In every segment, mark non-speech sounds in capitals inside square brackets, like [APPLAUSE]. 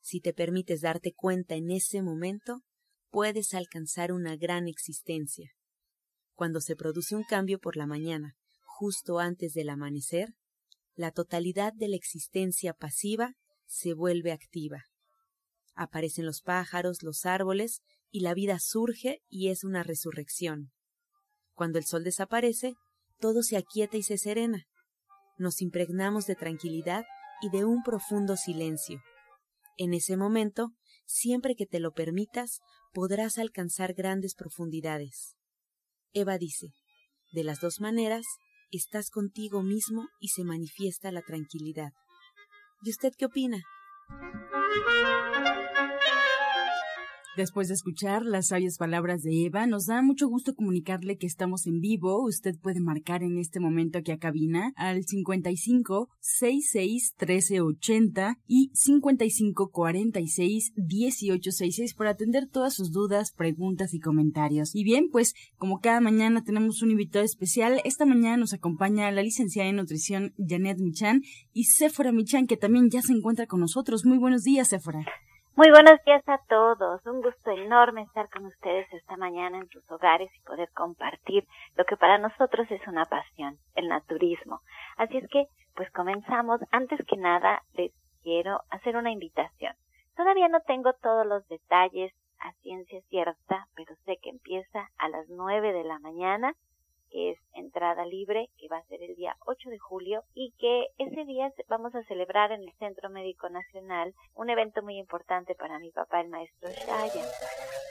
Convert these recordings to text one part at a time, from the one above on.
Si te permites darte cuenta en ese momento, puedes alcanzar una gran existencia. Cuando se produce un cambio por la mañana, justo antes del amanecer, la totalidad de la existencia pasiva se vuelve activa. Aparecen los pájaros, los árboles, y la vida surge y es una resurrección. Cuando el sol desaparece, todo se aquieta y se serena. Nos impregnamos de tranquilidad y de un profundo silencio. En ese momento, siempre que te lo permitas, podrás alcanzar grandes profundidades. Eva dice, de las dos maneras, estás contigo mismo y se manifiesta la tranquilidad. ¿Y usted qué opina? Después de escuchar las sabias palabras de Eva, nos da mucho gusto comunicarle que estamos en vivo. Usted puede marcar en este momento aquí a cabina al 55 66 13 80 y 55 46 18 66 para atender todas sus dudas, preguntas y comentarios. Y bien, pues como cada mañana tenemos un invitado especial, esta mañana nos acompaña la licenciada en nutrición Janet Michan y Sephora Michan que también ya se encuentra con nosotros. Muy buenos días, Sephora. Muy buenos días a todos. Un gusto enorme estar con ustedes esta mañana en sus hogares y poder compartir lo que para nosotros es una pasión, el naturismo. Así es que, pues comenzamos. Antes que nada, les quiero hacer una invitación. Todavía no tengo todos los detalles a ciencia cierta, pero sé que empieza a las nueve de la mañana que es entrada libre, que va a ser el día 8 de julio y que ese día vamos a celebrar en el Centro Médico Nacional un evento muy importante para mi papá, el maestro Shaya.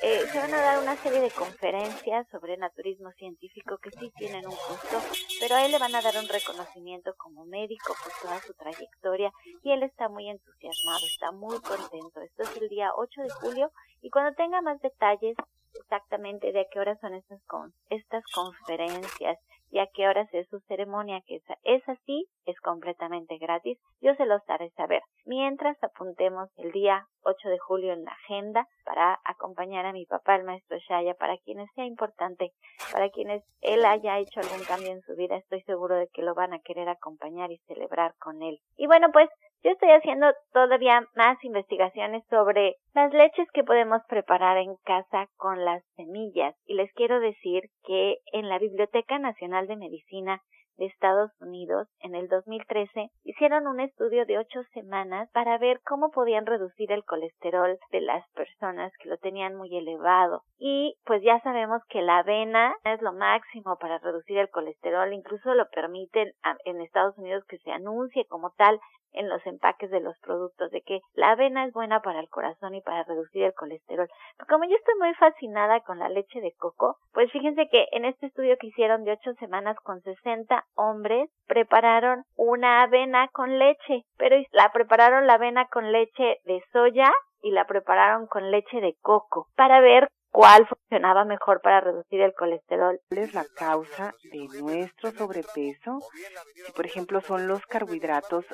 Eh, se van a dar una serie de conferencias sobre naturismo científico que sí tienen un costo, pero a él le van a dar un reconocimiento como médico por toda su trayectoria y él está muy entusiasmado, está muy contento. Esto es el día 8 de julio y cuando tenga más detalles exactamente de a qué horas son estas, con, estas conferencias y a qué horas es su ceremonia, que es así, es completamente gratis, yo se los daré saber. Mientras apuntemos el día 8 de julio en la agenda para acompañar a mi papá, el maestro Shaya, para quienes sea importante, para quienes él haya hecho algún cambio en su vida, estoy seguro de que lo van a querer acompañar y celebrar con él. Y bueno, pues yo estoy haciendo todavía más investigaciones sobre las leches que podemos preparar en casa con las semillas y les quiero decir que en la Biblioteca Nacional de Medicina de Estados Unidos en el 2013 hicieron un estudio de ocho semanas para ver cómo podían reducir el colesterol de las personas que lo tenían muy elevado. Y pues ya sabemos que la avena es lo máximo para reducir el colesterol, incluso lo permiten en Estados Unidos que se anuncie como tal en los empaques de los productos de que la avena es buena para el corazón y para reducir el colesterol. Pero como yo estoy muy fascinada con la leche de coco, pues fíjense que en este estudio que hicieron de ocho semanas con 60 hombres prepararon una avena con leche, pero la prepararon la avena con leche de soya y la prepararon con leche de coco para ver cuál funcionaba mejor para reducir el colesterol. ¿Cuál es la causa de nuestro sobrepeso? Si por ejemplo son los carbohidratos,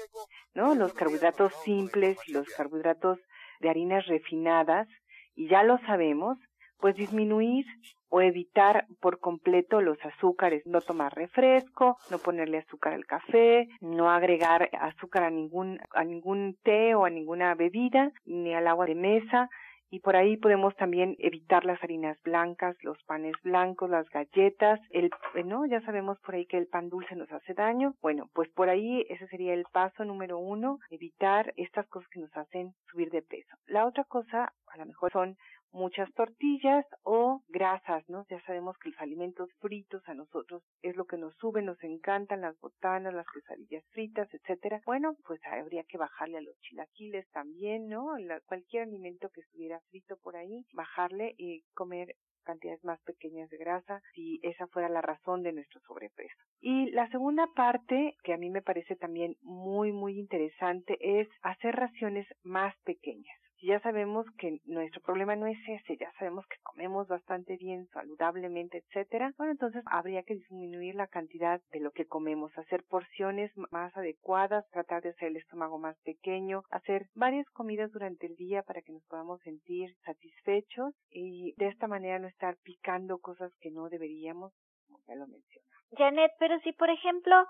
¿no? Los carbohidratos simples y los carbohidratos de harinas refinadas, y ya lo sabemos, pues disminuir o evitar por completo los azúcares, no tomar refresco, no ponerle azúcar al café, no agregar azúcar a ningún a ningún té o a ninguna bebida, ni al agua de mesa, y por ahí podemos también evitar las harinas blancas, los panes blancos, las galletas, el, ¿no? Ya sabemos por ahí que el pan dulce nos hace daño. Bueno, pues por ahí ese sería el paso número uno, evitar estas cosas que nos hacen subir de peso. La otra cosa, a lo mejor son muchas tortillas o grasas, ¿no? Ya sabemos que los alimentos fritos a nosotros es lo que nos sube, nos encantan las botanas, las quesadillas fritas, etcétera. Bueno, pues habría que bajarle a los chilaquiles también, ¿no? cualquier alimento que estuviera frito por ahí, bajarle y comer cantidades más pequeñas de grasa si esa fuera la razón de nuestro sobrepeso. Y la segunda parte, que a mí me parece también muy, muy interesante, es hacer raciones más pequeñas ya sabemos que nuestro problema no es ese, ya sabemos que comemos bastante bien, saludablemente, etcétera, bueno, entonces habría que disminuir la cantidad de lo que comemos, hacer porciones más adecuadas, tratar de hacer el estómago más pequeño, hacer varias comidas durante el día para que nos podamos sentir satisfechos y de esta manera no estar picando cosas que no deberíamos, como ya lo mencioné. Janet, pero si por ejemplo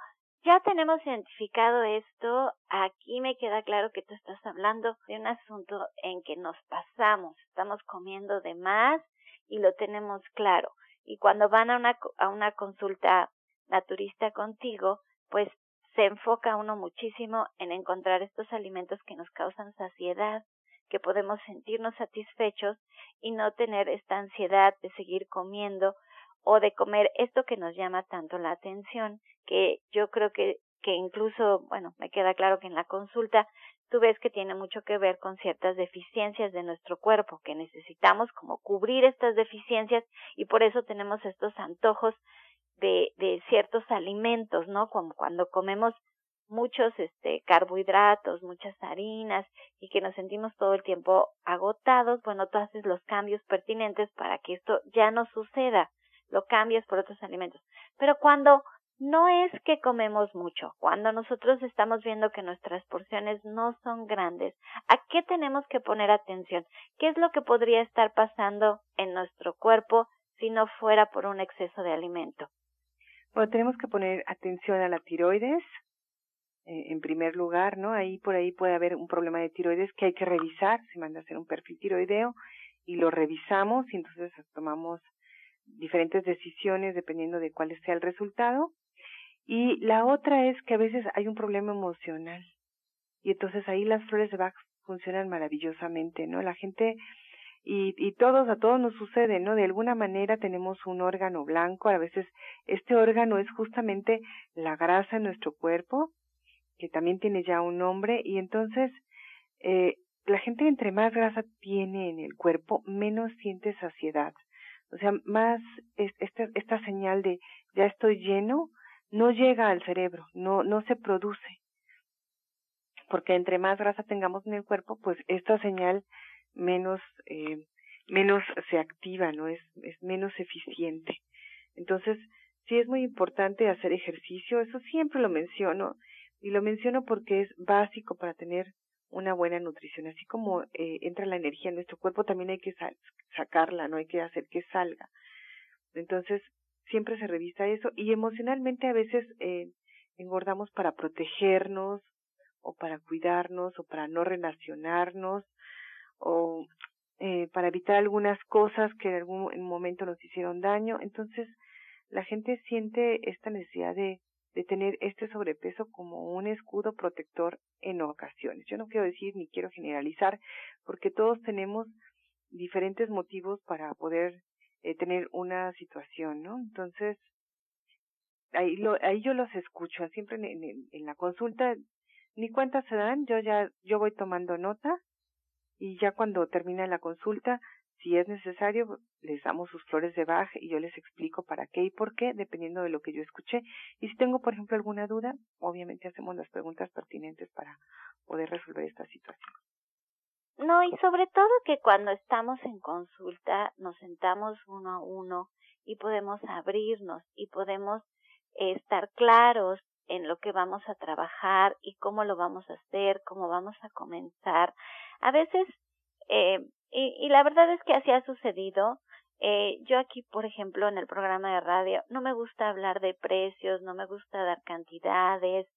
ya tenemos identificado esto, aquí me queda claro que tú estás hablando de un asunto en que nos pasamos, estamos comiendo de más y lo tenemos claro. Y cuando van a una, a una consulta naturista contigo, pues se enfoca uno muchísimo en encontrar estos alimentos que nos causan saciedad, que podemos sentirnos satisfechos y no tener esta ansiedad de seguir comiendo o de comer esto que nos llama tanto la atención que yo creo que, que incluso, bueno, me queda claro que en la consulta tú ves que tiene mucho que ver con ciertas deficiencias de nuestro cuerpo, que necesitamos como cubrir estas deficiencias y por eso tenemos estos antojos de, de ciertos alimentos, ¿no? Como cuando comemos muchos este carbohidratos, muchas harinas y que nos sentimos todo el tiempo agotados, bueno, tú haces los cambios pertinentes para que esto ya no suceda, lo cambias por otros alimentos. Pero cuando no es que comemos mucho, cuando nosotros estamos viendo que nuestras porciones no son grandes, ¿a qué tenemos que poner atención? ¿Qué es lo que podría estar pasando en nuestro cuerpo si no fuera por un exceso de alimento? Bueno, tenemos que poner atención a la tiroides, eh, en primer lugar, ¿no? Ahí por ahí puede haber un problema de tiroides que hay que revisar, se manda a hacer un perfil tiroideo y lo revisamos y entonces tomamos diferentes decisiones dependiendo de cuál sea el resultado y la otra es que a veces hay un problema emocional. Y entonces ahí las flores de Bach funcionan maravillosamente, ¿no? La gente y, y todos, a todos nos sucede, ¿no? De alguna manera tenemos un órgano blanco, a veces este órgano es justamente la grasa en nuestro cuerpo, que también tiene ya un nombre, y entonces eh, la gente entre más grasa tiene en el cuerpo, menos siente saciedad. O sea, más esta, esta señal de ya estoy lleno, no llega al cerebro, no, no se produce. Porque entre más grasa tengamos en el cuerpo, pues esta señal menos, eh, menos se activa, ¿no? Es, es menos eficiente. Entonces, sí es muy importante hacer ejercicio, eso siempre lo menciono, y lo menciono porque es básico para tener una buena nutrición. Así como eh, entra la energía en nuestro cuerpo, también hay que sacarla, no hay que hacer que salga. Entonces, siempre se revisa eso y emocionalmente a veces eh, engordamos para protegernos o para cuidarnos o para no relacionarnos o eh, para evitar algunas cosas que en algún momento nos hicieron daño. Entonces, la gente siente esta necesidad de, de tener este sobrepeso como un escudo protector en ocasiones. Yo no quiero decir ni quiero generalizar, porque todos tenemos diferentes motivos para poder eh, tener una situación, ¿no? Entonces, ahí, lo, ahí yo los escucho, siempre en, la consulta, ni cuentas se dan, yo ya, yo voy tomando nota y ya cuando termina la consulta, si es necesario, les damos sus flores de Bach y yo les explico para qué y por qué, dependiendo de lo que yo escuché. Y si tengo, por ejemplo, alguna duda, obviamente hacemos las preguntas pertinentes para poder resolver esta situación. No, y sobre todo que cuando estamos en consulta nos sentamos uno a uno y podemos abrirnos y podemos estar claros en lo que vamos a trabajar y cómo lo vamos a hacer, cómo vamos a comenzar. A veces, eh, y, y la verdad es que así ha sucedido, eh, yo aquí, por ejemplo, en el programa de radio, no me gusta hablar de precios, no me gusta dar cantidades,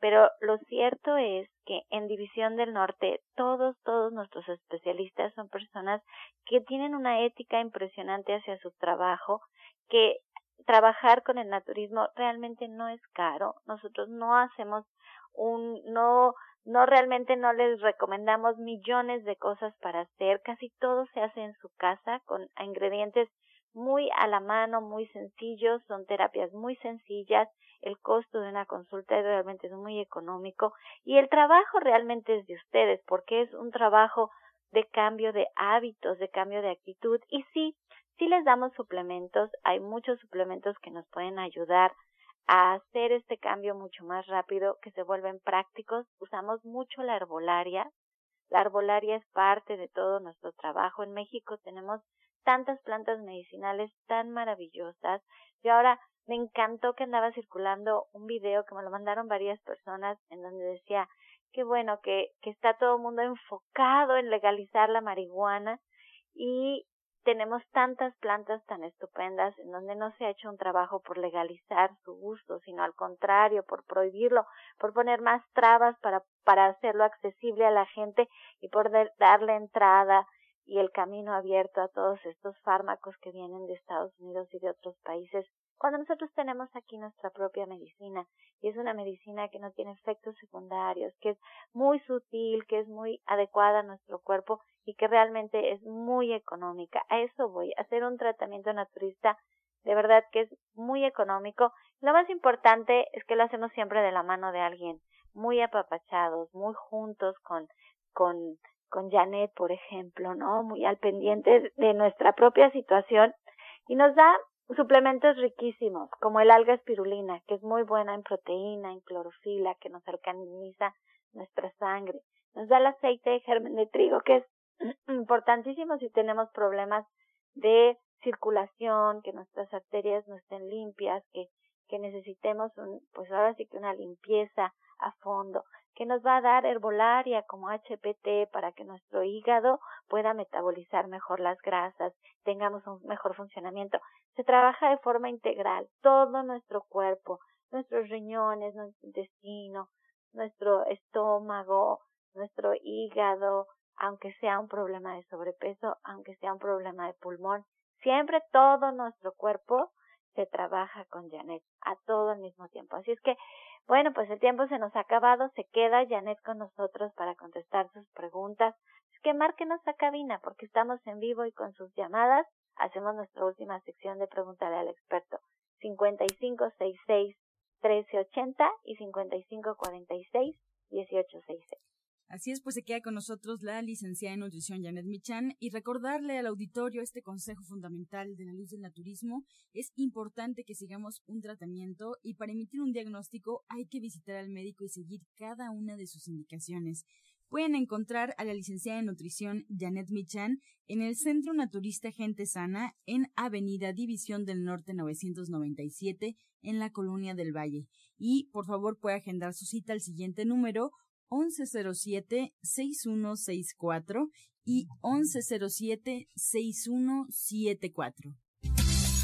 pero lo cierto es que en División del Norte todos, todos nuestros especialistas son personas que tienen una ética impresionante hacia su trabajo, que trabajar con el naturismo realmente no es caro. Nosotros no hacemos un, no no realmente no les recomendamos millones de cosas para hacer, casi todo se hace en su casa con ingredientes muy a la mano, muy sencillos, son terapias muy sencillas, el costo de una consulta realmente es muy económico y el trabajo realmente es de ustedes porque es un trabajo de cambio de hábitos, de cambio de actitud y sí, sí les damos suplementos, hay muchos suplementos que nos pueden ayudar a hacer este cambio mucho más rápido, que se vuelven prácticos. Usamos mucho la herbolaria. La herbolaria es parte de todo nuestro trabajo. En México tenemos tantas plantas medicinales tan maravillosas. Y ahora me encantó que andaba circulando un video que me lo mandaron varias personas en donde decía que bueno, que, que está todo el mundo enfocado en legalizar la marihuana y tenemos tantas plantas tan estupendas en donde no se ha hecho un trabajo por legalizar su uso, sino al contrario, por prohibirlo, por poner más trabas para, para hacerlo accesible a la gente y por darle entrada y el camino abierto a todos estos fármacos que vienen de Estados Unidos y de otros países cuando nosotros tenemos aquí nuestra propia medicina y es una medicina que no tiene efectos secundarios, que es muy sutil, que es muy adecuada a nuestro cuerpo y que realmente es muy económica. A eso voy, a hacer un tratamiento naturista de verdad que es muy económico. Lo más importante es que lo hacemos siempre de la mano de alguien, muy apapachados, muy juntos con, con, con Janet, por ejemplo, ¿no? Muy al pendiente de nuestra propia situación y nos da suplementos riquísimos, como el alga espirulina, que es muy buena en proteína, en clorofila, que nos alcaliniza nuestra sangre. Nos da el aceite de germen de trigo, que es [CLEARS THROAT] importantísimo si tenemos problemas de circulación, que nuestras arterias no estén limpias, que, que necesitemos un, pues ahora sí que una limpieza a fondo que nos va a dar herbolaria como HPT para que nuestro hígado pueda metabolizar mejor las grasas, tengamos un mejor funcionamiento. Se trabaja de forma integral, todo nuestro cuerpo, nuestros riñones, nuestro intestino, nuestro estómago, nuestro hígado, aunque sea un problema de sobrepeso, aunque sea un problema de pulmón, siempre todo nuestro cuerpo se trabaja con Janet a todo al mismo tiempo. Así es que bueno, pues el tiempo se nos ha acabado, se queda Janet con nosotros para contestar sus preguntas. Es que márquenos a cabina porque estamos en vivo y con sus llamadas hacemos nuestra última sección de preguntarle al experto. 5566 1380 y 5546 1866. Así es, pues se queda con nosotros la licenciada en nutrición Janet Michan y recordarle al auditorio este consejo fundamental de la luz del naturismo. Es importante que sigamos un tratamiento y para emitir un diagnóstico hay que visitar al médico y seguir cada una de sus indicaciones. Pueden encontrar a la licenciada en nutrición Janet Michan en el Centro Naturista Gente Sana en Avenida División del Norte 997 en la Colonia del Valle. Y por favor puede agendar su cita al siguiente número 1107-6164 y 1107-6174.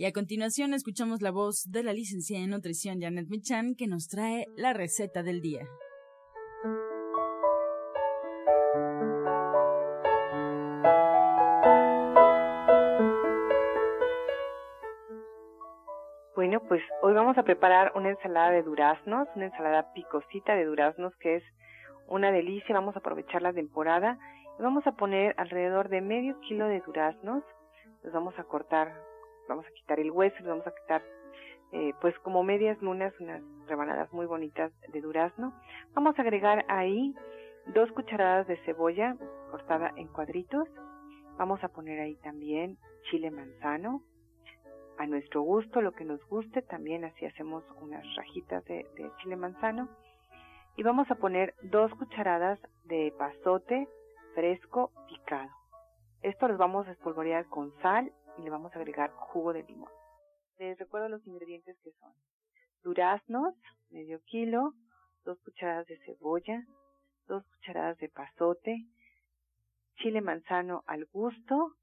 Y a continuación escuchamos la voz de la licenciada en nutrición Janet Michan que nos trae la receta del día. Bueno, pues hoy vamos a preparar una ensalada de duraznos, una ensalada picosita de duraznos que es una delicia. Vamos a aprovechar la temporada y vamos a poner alrededor de medio kilo de duraznos. Los vamos a cortar vamos a quitar el hueso, le vamos a quitar eh, pues como medias lunas, unas rebanadas muy bonitas de durazno. Vamos a agregar ahí dos cucharadas de cebolla cortada en cuadritos. Vamos a poner ahí también chile manzano, a nuestro gusto, lo que nos guste, también así hacemos unas rajitas de, de chile manzano. Y vamos a poner dos cucharadas de pasote fresco picado. Esto los vamos a espolvorear con sal y le vamos a agregar jugo de limón. Les recuerdo los ingredientes que son duraznos, medio kilo, dos cucharadas de cebolla, dos cucharadas de pasote, chile manzano al gusto,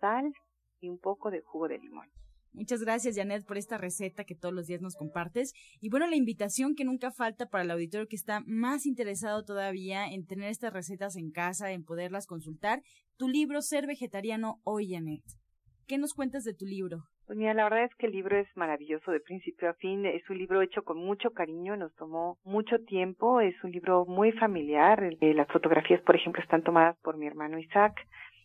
sal y un poco de jugo de limón. Muchas gracias, Janet, por esta receta que todos los días nos compartes. Y bueno, la invitación que nunca falta para el auditorio que está más interesado todavía en tener estas recetas en casa, en poderlas consultar. Tu libro, Ser Vegetariano Hoy, Janet. ¿Qué nos cuentas de tu libro? Pues mira, la verdad es que el libro es maravilloso de principio a fin. Es un libro hecho con mucho cariño, nos tomó mucho tiempo. Es un libro muy familiar. Eh, las fotografías, por ejemplo, están tomadas por mi hermano Isaac.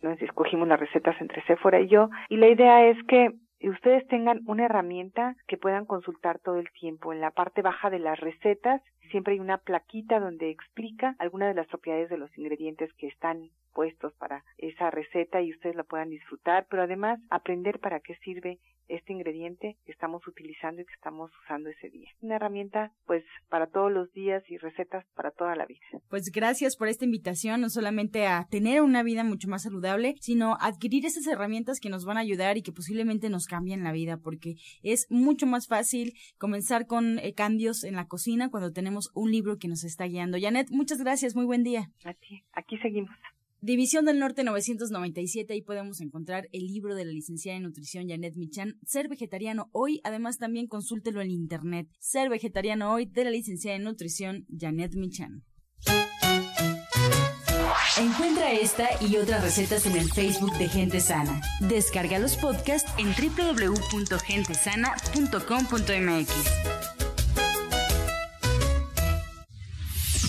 Nos escogimos las recetas entre Sephora y yo. Y la idea es que ustedes tengan una herramienta que puedan consultar todo el tiempo. En la parte baja de las recetas siempre hay una plaquita donde explica algunas de las propiedades de los ingredientes que están puestos para esa receta y ustedes la puedan disfrutar, pero además aprender para qué sirve este ingrediente que estamos utilizando y que estamos usando ese día. Una herramienta pues para todos los días y recetas para toda la vida. Pues gracias por esta invitación, no solamente a tener una vida mucho más saludable, sino adquirir esas herramientas que nos van a ayudar y que posiblemente nos cambien la vida, porque es mucho más fácil comenzar con eh, cambios en la cocina cuando tenemos un libro que nos está guiando. Janet, muchas gracias, muy buen día. Aquí, aquí seguimos. División del Norte 997, ahí podemos encontrar el libro de la licenciada en nutrición Janet Michan, Ser Vegetariano Hoy, además también consúltelo en internet, Ser Vegetariano Hoy de la licenciada en nutrición Janet Michan. Encuentra esta y otras recetas en el Facebook de Gente Sana. Descarga los podcasts en www.gentesana.com.mx.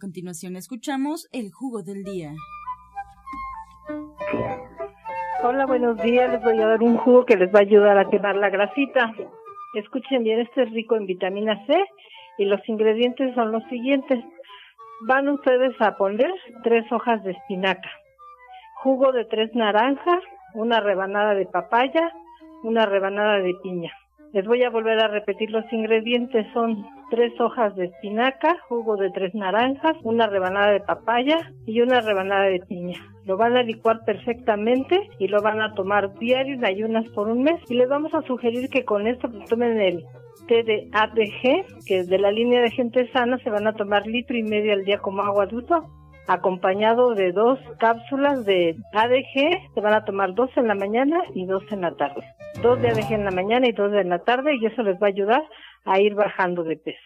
Continuación escuchamos el jugo del día. Hola, buenos días. Les voy a dar un jugo que les va a ayudar a quemar la grasita. Escuchen bien, este es rico en vitamina C y los ingredientes son los siguientes. Van ustedes a poner tres hojas de espinaca, jugo de tres naranjas, una rebanada de papaya, una rebanada de piña. Les voy a volver a repetir los ingredientes. Son tres hojas de espinaca, jugo de tres naranjas, una rebanada de papaya y una rebanada de piña. Lo van a licuar perfectamente y lo van a tomar diario en ayunas por un mes. Y les vamos a sugerir que con esto pues, tomen el té de ADG, que es de la línea de gente sana, se van a tomar litro y medio al día como agua de acompañado de dos cápsulas de ADG, se van a tomar dos en la mañana y dos en la tarde. Dos de ADG en la mañana y dos en la tarde y eso les va a ayudar a ir bajando de peso.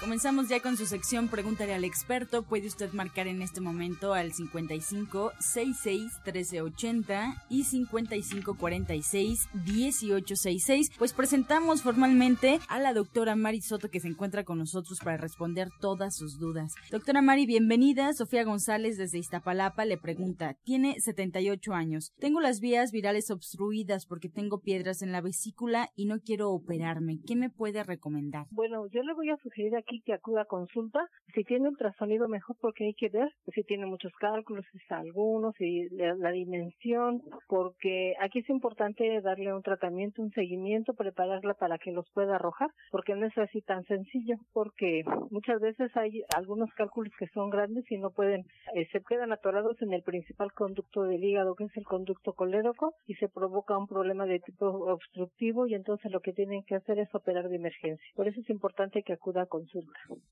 Comenzamos ya con su sección Pregúntale al experto. Puede usted marcar en este momento al 55 66 1380 y 55 46 1866. Pues presentamos formalmente a la doctora Mari Soto que se encuentra con nosotros para responder todas sus dudas. Doctora Mari, bienvenida. Sofía González desde Iztapalapa le pregunta, tiene 78 años. Tengo las vías virales obstruidas porque tengo piedras en la vesícula y no quiero operarme. ¿Qué me puede recomendar? Bueno, yo le voy a sugerir aquí que acuda a consulta. Si tiene ultrasonido, mejor porque hay que ver si tiene muchos cálculos, si algunos, si la, dimensión, porque aquí es importante darle un tratamiento, un seguimiento, prepararla para que los pueda arrojar, porque no es así tan sencillo, porque muchas veces hay algunos cálculos que son grandes y no pueden, eh, se quedan atorados en el principal conducto del hígado, que es el conducto colérico, y se provoca un problema de tipo obstructivo y entonces lo que tienen que hacer es operar de emergencia. Por eso es importante que acuda a consulta.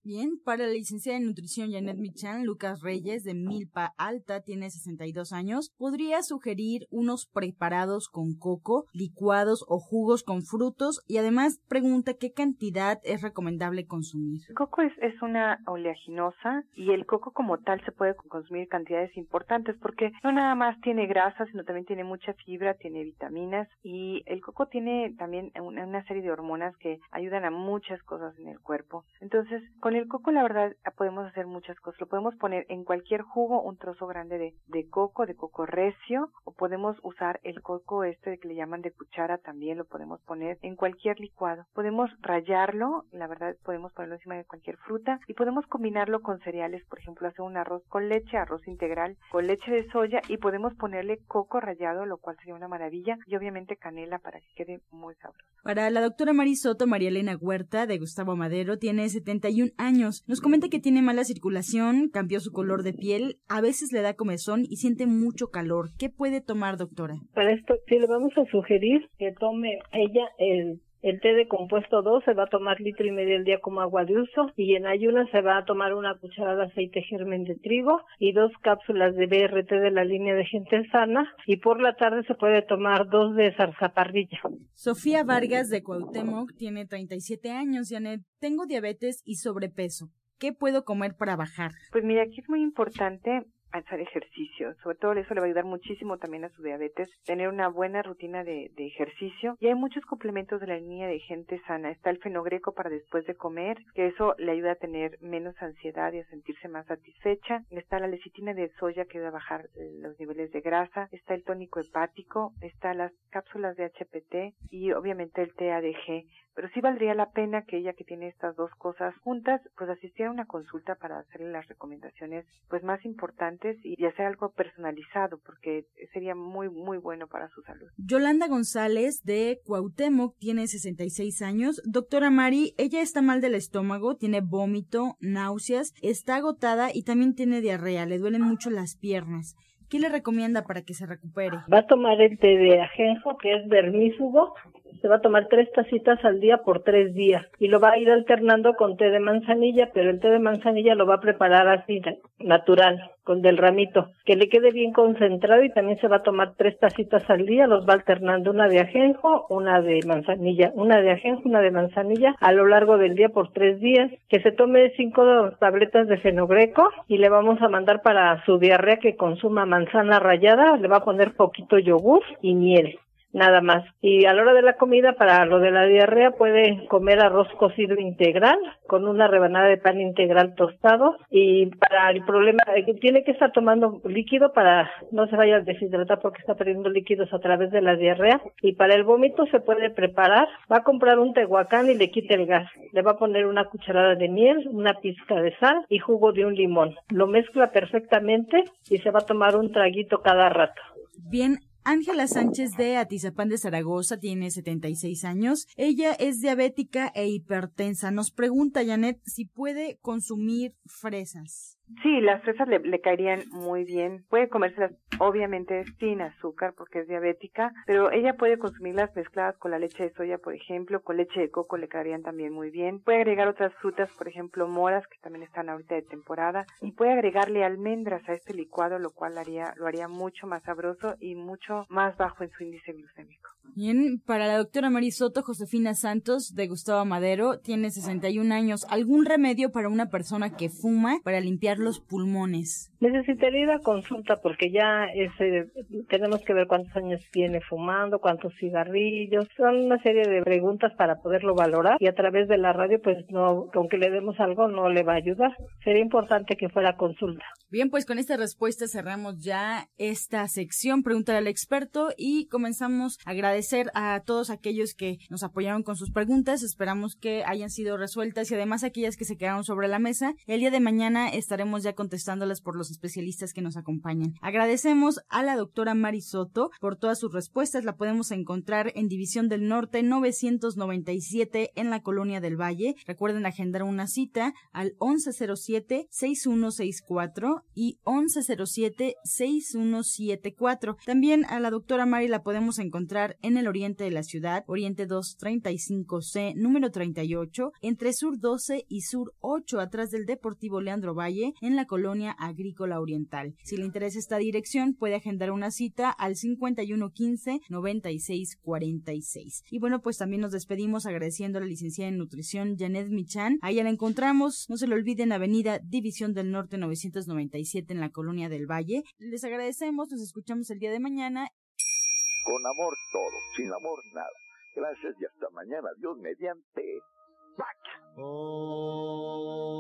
Bien, para la licenciada en nutrición Janet Michan, Lucas Reyes de Milpa Alta tiene 62 años. ¿Podría sugerir unos preparados con coco, licuados o jugos con frutos? Y además pregunta qué cantidad es recomendable consumir. El coco es, una oleaginosa y el coco como tal se puede consumir cantidades importantes porque no nada más tiene grasa, sino también tiene mucha fibra, tiene vitaminas y el coco tiene también una serie de hormonas que ayudan a muchas cosas en el cuerpo. Entonces, Entonces, con el coco la verdad podemos hacer muchas cosas. Lo podemos poner en cualquier jugo, un trozo grande de, coco, de coco recio, o podemos usar el coco este que le llaman de cuchara, también lo podemos poner en cualquier licuado. Podemos rallarlo, la verdad podemos ponerlo encima de cualquier fruta y podemos combinarlo con cereales, por ejemplo, hacer un arroz con leche, arroz integral, con leche de soya y podemos ponerle coco rallado, lo cual sería una maravilla, y obviamente canela para que quede muy sabroso. Para la doctora Marisoto, María Elena Huerta, de Gustavo Madero, tiene 71 años. Nos comenta que tiene mala circulación, cambió su color de piel, a veces le da comezón y siente mucho calor. ¿Qué puede tomar, doctora? Para esto, sí le vamos a sugerir que tome ella el el té de compuesto 2 se va a tomar litro y medio al día como agua de uso y en ayunas se va a tomar una cucharada de aceite germen de trigo y dos cápsulas de BRT de la línea de gente sana y por la tarde se puede tomar dos de zarzaparrilla. Sofía Vargas de Cuauhtémoc tiene 37 años, Janet. Tengo diabetes y sobrepeso. ¿Qué puedo comer para bajar? Pues mira, aquí es muy importante hacer ejercicio. Sobre todo eso le va a ayudar muchísimo también a su diabetes, tener una buena rutina de, de, ejercicio. Y hay muchos complementos de la línea de gente sana. Está el fenogreco para después de comer, que eso le ayuda a tener menos ansiedad y a sentirse más satisfecha. Está la lecitina de soya que va a bajar los niveles de grasa. Está el tónico hepático. Está las cápsulas de HPT y obviamente el TADG pero sí valdría la pena que ella que tiene estas dos cosas juntas, pues asistiera a una consulta para hacerle las recomendaciones pues más importantes y, hacer algo personalizado, porque sería muy, muy bueno para su salud. Yolanda González de Cuauhtémoc tiene 66 años. Doctora Mari, ella está mal del estómago, tiene vómito, náuseas, está agotada y también tiene diarrea, le duelen mucho las piernas. ¿Qué le recomienda para que se recupere? Va a tomar el té de ajenjo, que es vermífugo, se va a tomar tres tacitas al día por tres días y lo va a ir alternando con té de manzanilla, pero el té de manzanilla lo va a preparar así, natural, con del ramito, que le quede bien concentrado y también se va a tomar tres tacitas al día, los va alternando una de ajenjo, una de manzanilla, una de ajenjo, una de manzanilla a lo largo del día por tres días, que se tome cinco tabletas de fenogreco y le vamos a mandar para su diarrea que consuma manzana rallada, le va a poner poquito yogur y miel nada más. Y a la hora de la comida, para lo de la diarrea, puede comer arroz cocido integral con una rebanada de pan integral tostado. Y para el problema, tiene que estar tomando líquido para no se vaya a deshidratar porque está perdiendo líquidos a través de la diarrea. Y para el vómito se puede preparar, va a comprar un tehuacán y le quite el gas. Le va a poner una cucharada de miel, una pizca de sal y jugo de un limón. Lo mezcla perfectamente y se va a tomar un traguito cada rato. Bien, Ángela Sánchez de Atizapán de Zaragoza tiene 76 años. Ella es diabética e hipertensa. Nos pregunta, Janet, si puede consumir fresas. Sí, las fresas le, caerían muy bien. Puede comérselas obviamente sin azúcar porque es diabética, pero ella puede consumirlas mezcladas con la leche de soya, por ejemplo, con leche de coco le caerían también muy bien. Puede agregar otras frutas, por ejemplo, moras que también están ahorita de temporada y puede agregarle almendras a este licuado, lo cual haría, lo haría mucho más sabroso y mucho más bajo en su índice glucémico. Bien, para la doctora Marisoto Josefina Santos de Gustavo Madero, tiene 61 años. ¿Algún remedio para una persona que fuma para limpiar los pulmones? Necesitaría ir a consulta porque ya ese, tenemos que ver cuántos años tiene fumando, cuántos cigarrillos. Son una serie de preguntas para poderlo valorar y a través de la radio, pues no, aunque le demos algo, no le va a ayudar. Sería importante que fuera a consulta. Bien, pues con esta respuesta cerramos ya esta sección, preguntar al experto y comenzamos a agradecer a todos aquellos que nos apoyaron con sus preguntas. Esperamos que hayan sido resueltas y además aquellas que se quedaron sobre la mesa. El día de mañana estaremos ya contestándolas por los especialistas que nos acompañan. Agradecemos a la doctora Marisoto por todas sus respuestas. La podemos encontrar en División del Norte 997 en la Colonia del Valle. Recuerden agendar una cita al 1107-6164 y 1107-6174. También a la doctora Mari la podemos encontrar en el oriente de la ciudad, Oriente 235C, número 38, entre Sur 12 y Sur 8, atrás del Deportivo Leandro Valle, en la colonia agrícola oriental. Si le interesa esta dirección, puede agendar una cita al 5115-9646. Y bueno, pues también nos despedimos agradeciendo a la licenciada en nutrición Janet Michan. Ahí la encontramos, no se lo olviden, Avenida División del Norte 997 en la colonia del Valle. Les agradecemos, nos escuchamos el día de mañana. Con amor todo, sin amor nada. Gracias y hasta mañana. Dios mediante. Oh.